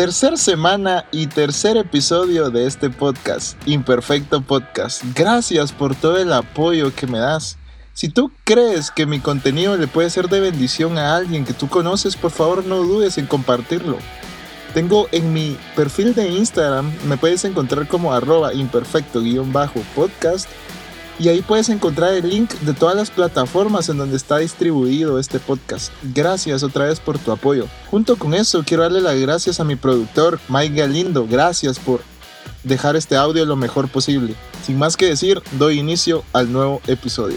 Tercer semana y tercer episodio de este podcast, Imperfecto Podcast. Gracias por todo el apoyo que me das. Si tú crees que mi contenido le puede ser de bendición a alguien que tú conoces, por favor no dudes en compartirlo. Tengo en mi perfil de Instagram, me puedes encontrar como arroba imperfecto-podcast y ahí puedes encontrar el link de todas las plataformas en donde está distribuido este podcast. Gracias otra vez por tu apoyo. Junto con eso, quiero darle las gracias a mi productor, Mike Galindo. Gracias por dejar este audio lo mejor posible. Sin más que decir, doy inicio al nuevo episodio.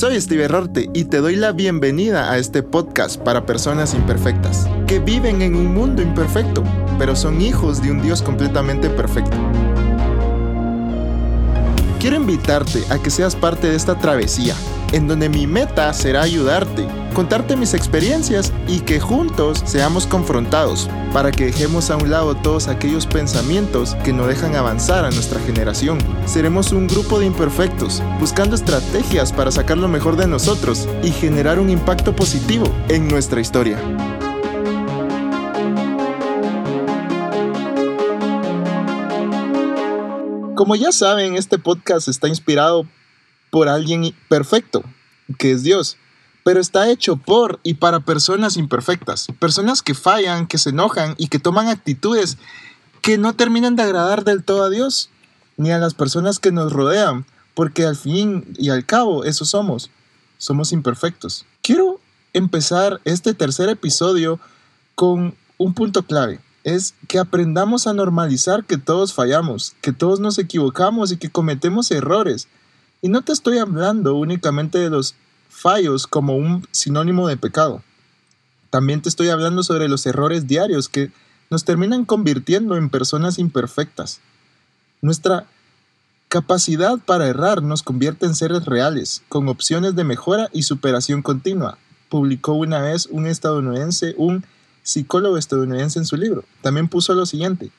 Soy Steve Rorte y te doy la bienvenida a este podcast para personas imperfectas, que viven en un mundo imperfecto, pero son hijos de un Dios completamente perfecto. Quiero invitarte a que seas parte de esta travesía, en donde mi meta será ayudarte, contarte mis experiencias y que juntos seamos confrontados para que dejemos a un lado todos aquellos pensamientos que no dejan avanzar a nuestra generación. Seremos un grupo de imperfectos, buscando estrategias para sacar lo mejor de nosotros y generar un impacto positivo en nuestra historia. Como ya saben, este podcast está inspirado por alguien perfecto, que es Dios, pero está hecho por y para personas imperfectas, personas que fallan, que se enojan y que toman actitudes que no terminan de agradar del todo a Dios, ni a las personas que nos rodean, porque al fin y al cabo eso somos, somos imperfectos. Quiero empezar este tercer episodio con un punto clave es que aprendamos a normalizar que todos fallamos, que todos nos equivocamos y que cometemos errores. Y no te estoy hablando únicamente de los fallos como un sinónimo de pecado. También te estoy hablando sobre los errores diarios que nos terminan convirtiendo en personas imperfectas. Nuestra capacidad para errar nos convierte en seres reales, con opciones de mejora y superación continua. Publicó una vez un estadounidense un psicólogo estadounidense en su libro. También puso lo siguiente.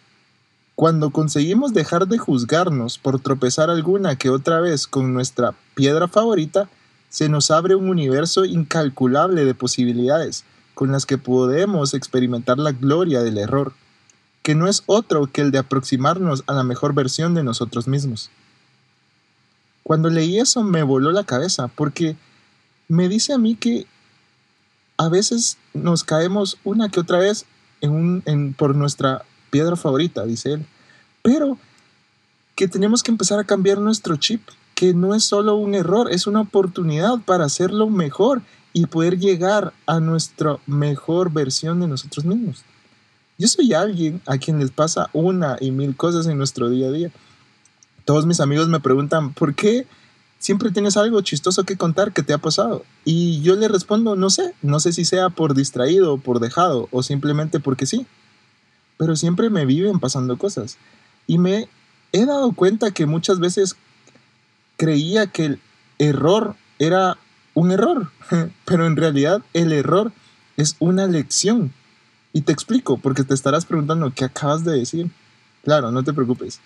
Cuando conseguimos dejar de juzgarnos por tropezar alguna que otra vez con nuestra piedra favorita, se nos abre un universo incalculable de posibilidades con las que podemos experimentar la gloria del error, que no es otro que el de aproximarnos a la mejor versión de nosotros mismos. Cuando leí eso me voló la cabeza porque me dice a mí que a veces nos caemos una que otra vez por nuestra piedra favorita, dice él. Pero que tenemos que empezar a cambiar nuestro chip, que no es solo un error, es una oportunidad para hacerlo mejor y poder llegar a nuestra mejor versión de nosotros mismos. Yo soy alguien a quien les pasa una y mil cosas en nuestro día a día. Todos mis amigos me preguntan, ¿por qué siempre tienes algo chistoso que contar que te ha pasado. Y yo le respondo, no sé, no sé si sea por distraído, por dejado o simplemente porque sí. Pero siempre me viven pasando cosas. Y me he dado cuenta que muchas veces creía que el error era un error, pero en realidad el error es una lección. Y te explico, porque te estarás preguntando qué acabas de decir. Claro, no te preocupes.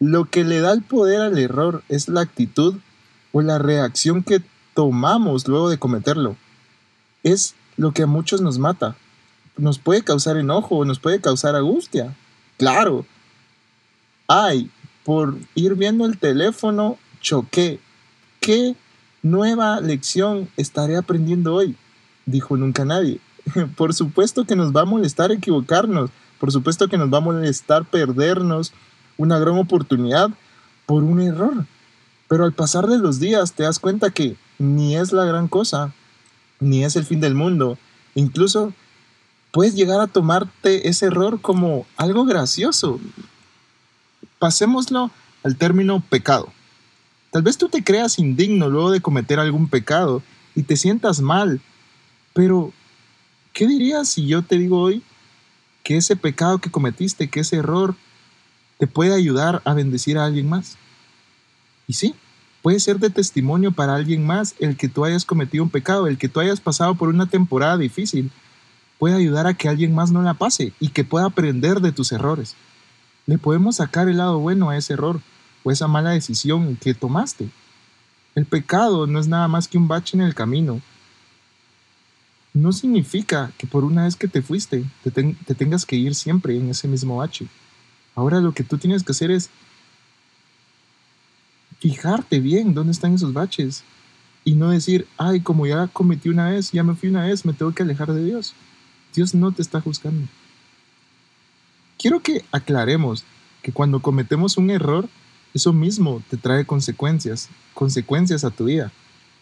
Lo que le da el poder al error es la actitud o la reacción que tomamos luego de cometerlo. Es lo que a muchos nos mata. Nos puede causar enojo, o nos puede causar angustia. Claro. Ay, por ir viendo el teléfono, choqué. ¿Qué nueva lección estaré aprendiendo hoy? Dijo nunca nadie. Por supuesto que nos va a molestar equivocarnos. Por supuesto que nos va a molestar perdernos una gran oportunidad por un error. Pero al pasar de los días te das cuenta que ni es la gran cosa, ni es el fin del mundo. Incluso puedes llegar a tomarte ese error como algo gracioso. Pasémoslo al término pecado. Tal vez tú te creas indigno luego de cometer algún pecado y te sientas mal, pero ¿qué dirías si yo te digo hoy que ese pecado que cometiste, que ese error, te puede ayudar a bendecir a alguien más? Y sí, puede ser de testimonio para alguien más el que tú hayas cometido un pecado, el que tú hayas pasado por una temporada difícil. Puede ayudar a que alguien más no la pase y que pueda aprender de tus errores. Le podemos sacar el lado bueno a ese error o esa mala decisión que tomaste. El pecado no es nada más que un bache en el camino. no significa que por una vez que te fuiste te, te tengas que ir siempre en ese mismo bache. Ahora lo que tú tienes que hacer es fijarte bien dónde están esos baches y no decir, ay, como ya cometí una vez, ya me fui una vez, me tengo que alejar de Dios. Dios no te está juzgando. Quiero que aclaremos que cuando cometemos un error, eso mismo te trae consecuencias, consecuencias a tu vida.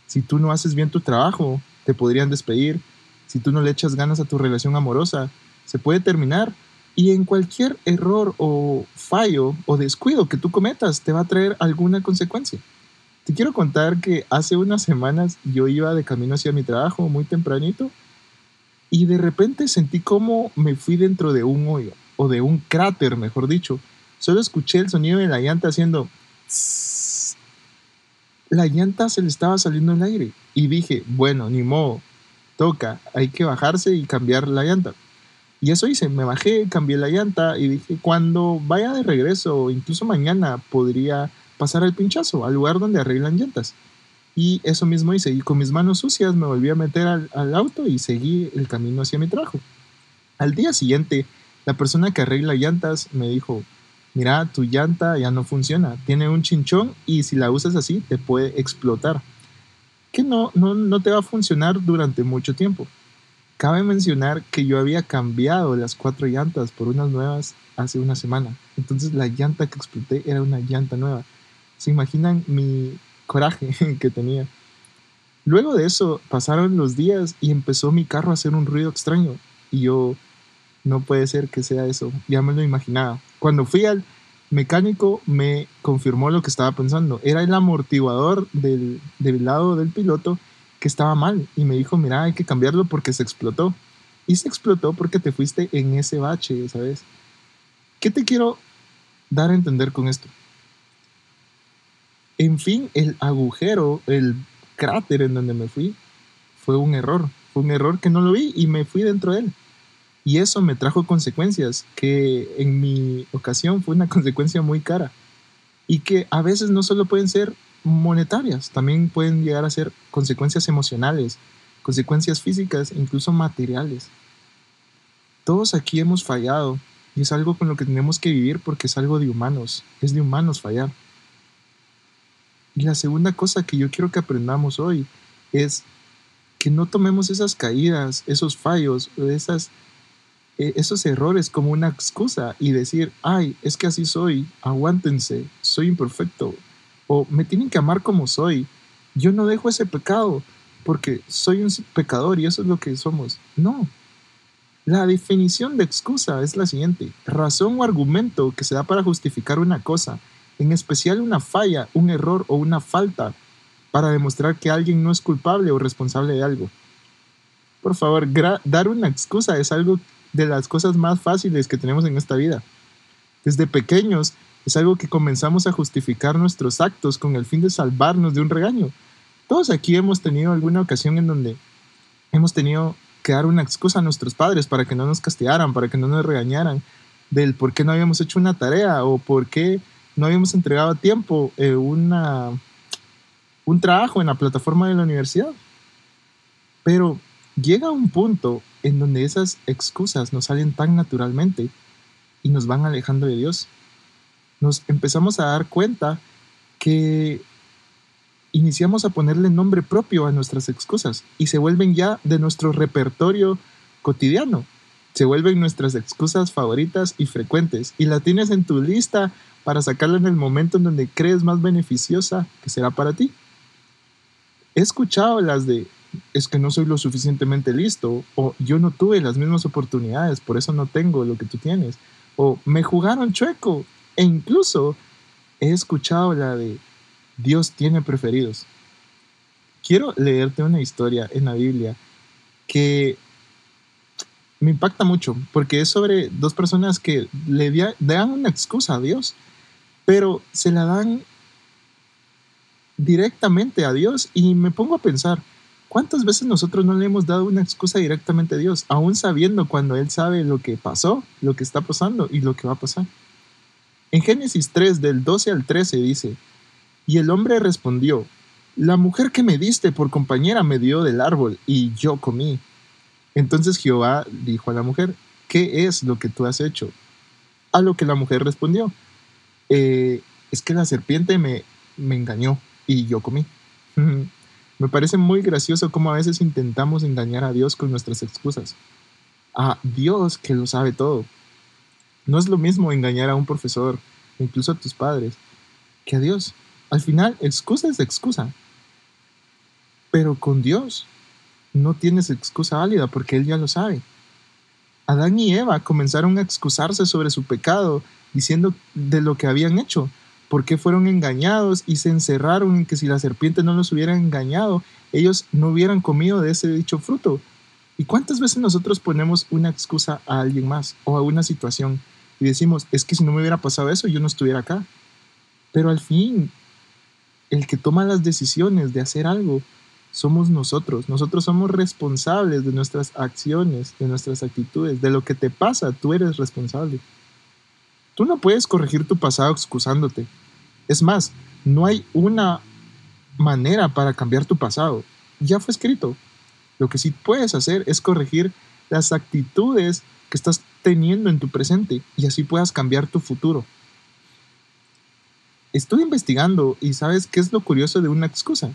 Si tú no haces bien tu trabajo, te podrían despedir. Si tú no le echas ganas a tu relación amorosa, se puede terminar. Y en cualquier error o fallo o descuido que tú cometas, te va a traer alguna consecuencia. Te quiero contar que hace unas semanas yo iba de camino hacia mi trabajo muy tempranito y de repente sentí como me fui dentro de un hoyo o de un cráter, mejor dicho. Solo escuché el sonido de la llanta haciendo... La llanta se le estaba saliendo el aire y dije, bueno, ni modo, toca, hay que bajarse y cambiar la llanta. Y eso hice, me bajé, cambié la llanta y dije, cuando vaya de regreso, incluso mañana, podría pasar al pinchazo, al lugar donde arreglan llantas. Y eso mismo hice, y con mis manos sucias me volví a meter al, auto y seguí el camino hacia mi trabajo. Al día siguiente, la persona que arregla llantas me dijo, mira, tu llanta ya no funciona, tiene un chinchón y si la usas así te puede explotar. Que no, no, no te va a funcionar durante mucho tiempo. Cabe mencionar que yo había cambiado las cuatro llantas por unas nuevas hace una semana. Entonces la llanta que exploté era una llanta nueva. ¿Se imaginan mi coraje que tenía? Luego de eso pasaron los días y empezó mi carro a hacer un ruido extraño. Y yo, no puede ser que sea eso. Ya me lo imaginaba. Cuando fui al mecánico me confirmó lo que estaba pensando. Era el amortiguador del, del lado del piloto que estaba mal y me dijo, mira, hay que cambiarlo porque se explotó. Y se explotó porque te fuiste en ese bache, ¿sabes? ¿Qué te quiero dar a entender con esto? En fin, el agujero, el cráter en donde me fui, fue un error. Fue un error que no lo vi y me fui dentro de él. Y eso me trajo consecuencias que en mi ocasión fue una consecuencia muy cara. Y que a veces no solo pueden ser monetarias, también pueden llegar a ser consecuencias emocionales, consecuencias físicas, incluso materiales. Todos aquí hemos fallado y es algo con lo que tenemos que vivir porque es algo de humanos, es de humanos fallar. Y la segunda cosa que yo quiero que aprendamos hoy es que no tomemos esas caídas, esos fallos, esas, e, esos errores como una excusa y decir, ay, es que así soy, aguántense, soy imperfecto, o me tienen que amar como soy. Yo no dejo ese pecado porque soy un pecador y eso es lo que somos. No. La definición de excusa es la siguiente. Razón o argumento que se da para justificar una cosa, en especial una falla, un error o una falta, para demostrar que alguien no es culpable o responsable de algo. Por favor, dar una excusa es algo de las cosas más fáciles que tenemos en esta vida. Desde pequeños es algo que comenzamos a justificar nuestros actos con el fin de salvarnos de un regaño. Todos aquí hemos tenido alguna ocasión en donde hemos tenido que dar una excusa a nuestros padres para que no nos castigaran, para que no nos regañaran, del por qué no habíamos hecho una tarea o por qué no habíamos entregado a tiempo eh, una, un trabajo en la plataforma de la universidad. Pero llega un punto en donde esas excusas nos salen tan naturalmente y nos van alejando de Dios nos empezamos a dar cuenta que iniciamos a ponerle nombre propio a nuestras excusas y se vuelven ya de nuestro repertorio cotidiano. Se vuelven nuestras excusas favoritas y frecuentes y la tienes en tu lista para sacarla en el momento en donde crees más beneficiosa que será para ti. He escuchado las de es que no soy lo suficientemente listo o yo no tuve las mismas oportunidades, por eso no tengo lo que tú tienes o me jugaron chueco e incluso he escuchado la de Dios tiene preferidos. Quiero leerte una historia en la Biblia que me impacta mucho porque es sobre dos personas que le dan una excusa a Dios, pero se la dan directamente a Dios y me pongo a pensar, ¿cuántas veces nosotros no le hemos dado una excusa directamente a Dios, aún sabiendo cuando Él sabe lo que pasó, lo que está pasando y lo que va a pasar? En Génesis 3 del 12 al 13 dice, y el hombre respondió, la mujer que me diste por compañera me dio del árbol y yo comí. Entonces Jehová dijo a la mujer, ¿qué es lo que tú has hecho? A lo que la mujer respondió, eh, es que la serpiente me, me engañó y yo comí. me parece muy gracioso cómo a veces intentamos engañar a Dios con nuestras excusas. A Dios que lo sabe todo. No es lo mismo engañar a un profesor, incluso a tus padres, que a Dios. Al final, excusa es excusa. Pero con Dios no tienes excusa válida porque Él ya lo sabe. Adán y Eva comenzaron a excusarse sobre su pecado diciendo de lo que habían hecho, por qué fueron engañados y se encerraron en que si la serpiente no los hubiera engañado, ellos no hubieran comido de ese dicho fruto. ¿Y cuántas veces nosotros ponemos una excusa a alguien más o a una situación y decimos, es que si no me hubiera pasado eso, yo no estuviera acá? Pero al fin, el que toma las decisiones de hacer algo somos nosotros. Nosotros somos responsables de nuestras acciones, de nuestras actitudes, de lo que te pasa, tú eres responsable. Tú no puedes corregir tu pasado excusándote. Es más, no hay una manera para cambiar tu pasado. Ya fue escrito. Lo que sí puedes hacer es corregir las actitudes que estás teniendo en tu presente y así puedas cambiar tu futuro. Estoy investigando y sabes qué es lo curioso de una excusa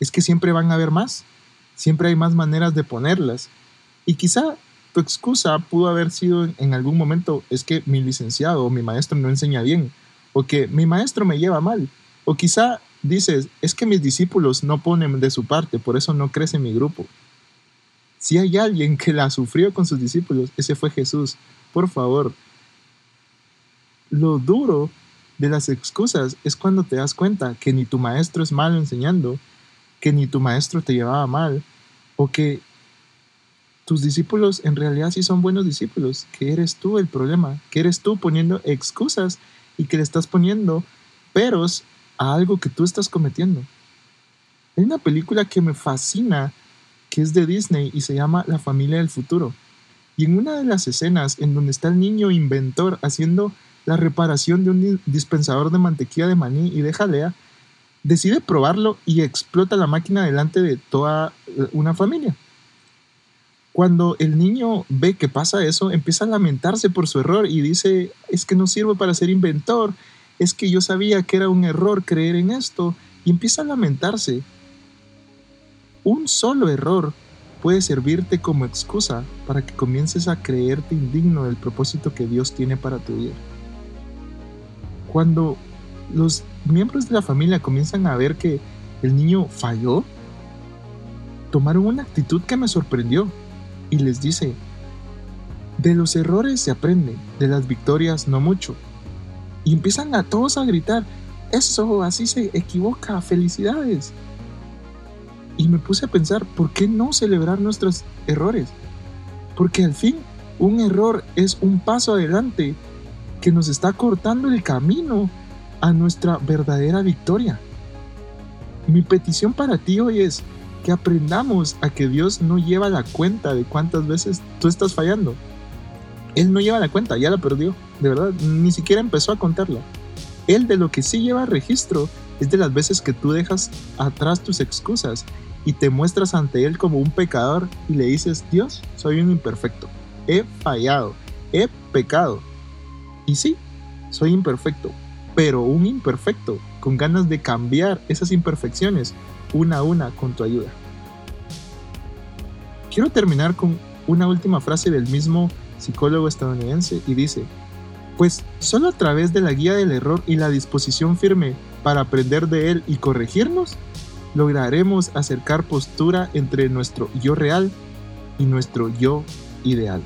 es que siempre van a haber más, siempre hay más maneras de ponerlas. Y quizá tu excusa pudo haber sido en algún momento, es que mi licenciado o mi maestro no enseña bien, o que mi maestro me lleva mal, o quizá dices, es que mis discípulos no ponen de su parte, por eso no crece mi grupo. Si hay alguien que la sufrió con sus discípulos, ese fue Jesús. Por favor, lo duro de las excusas es cuando te das cuenta que ni tu maestro es malo enseñando, que ni tu maestro te llevaba mal o que tus discípulos en realidad sí son buenos discípulos, que eres tú el problema, que eres tú poniendo excusas y que le estás poniendo peros a algo que tú estás cometiendo. Hay una película que me fascina, que es de Disney y se llama La familia del futuro. Y en una de las escenas en donde está el niño inventor haciendo la reparación de un dispensador de mantequilla de maní y de jalea, decide probarlo y explota la máquina delante de toda eh, una familia. Cuando el niño ve que pasa eso, empieza a lamentarse por su error y dice, es que no sirvo para ser inventor, es que yo sabía que era un error creer en esto, y empieza a lamentarse. Un solo error puede servirte como excusa para que comiences a creerte indigno del propósito que Dios tiene para tu vida. Cuando los miembros de la familia comienzan a ver que el niño falló, tomaron una actitud que me sorprendió y les dice, de los errores se aprende, de las victorias no mucho. Y empiezan a todos a gritar, eso, así se equivoca, felicidades. Y me puse a pensar, ¿por qué no celebrar nuestros errores? Porque al fin un error es un paso adelante que nos está cortando el camino a nuestra verdadera victoria. Mi petición para ti hoy es que aprendamos a que Dios no lleva la cuenta de cuántas veces tú estás fallando. Él no lleva la cuenta, ya la perdió, de verdad, ni siquiera empezó a contarla. Él de lo que sí lleva registro es de las veces que tú dejas atrás tus excusas y te muestras ante Él como un pecador y le dices, Dios, soy un imperfecto, he fallado, he pecado. Y sí, soy imperfecto, pero un imperfecto, con ganas de cambiar esas imperfecciones una a una con tu ayuda. Quiero terminar con una última frase del mismo psicólogo estadounidense y dice, pues solo a través de la guía del error y la disposición firme para aprender de él y corregirnos, lograremos acercar postura entre nuestro yo real y nuestro yo ideal.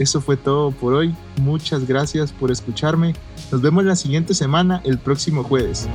Eso fue todo por hoy. Muchas gracias por escucharme. Nos vemos la siguiente semana, el próximo jueves.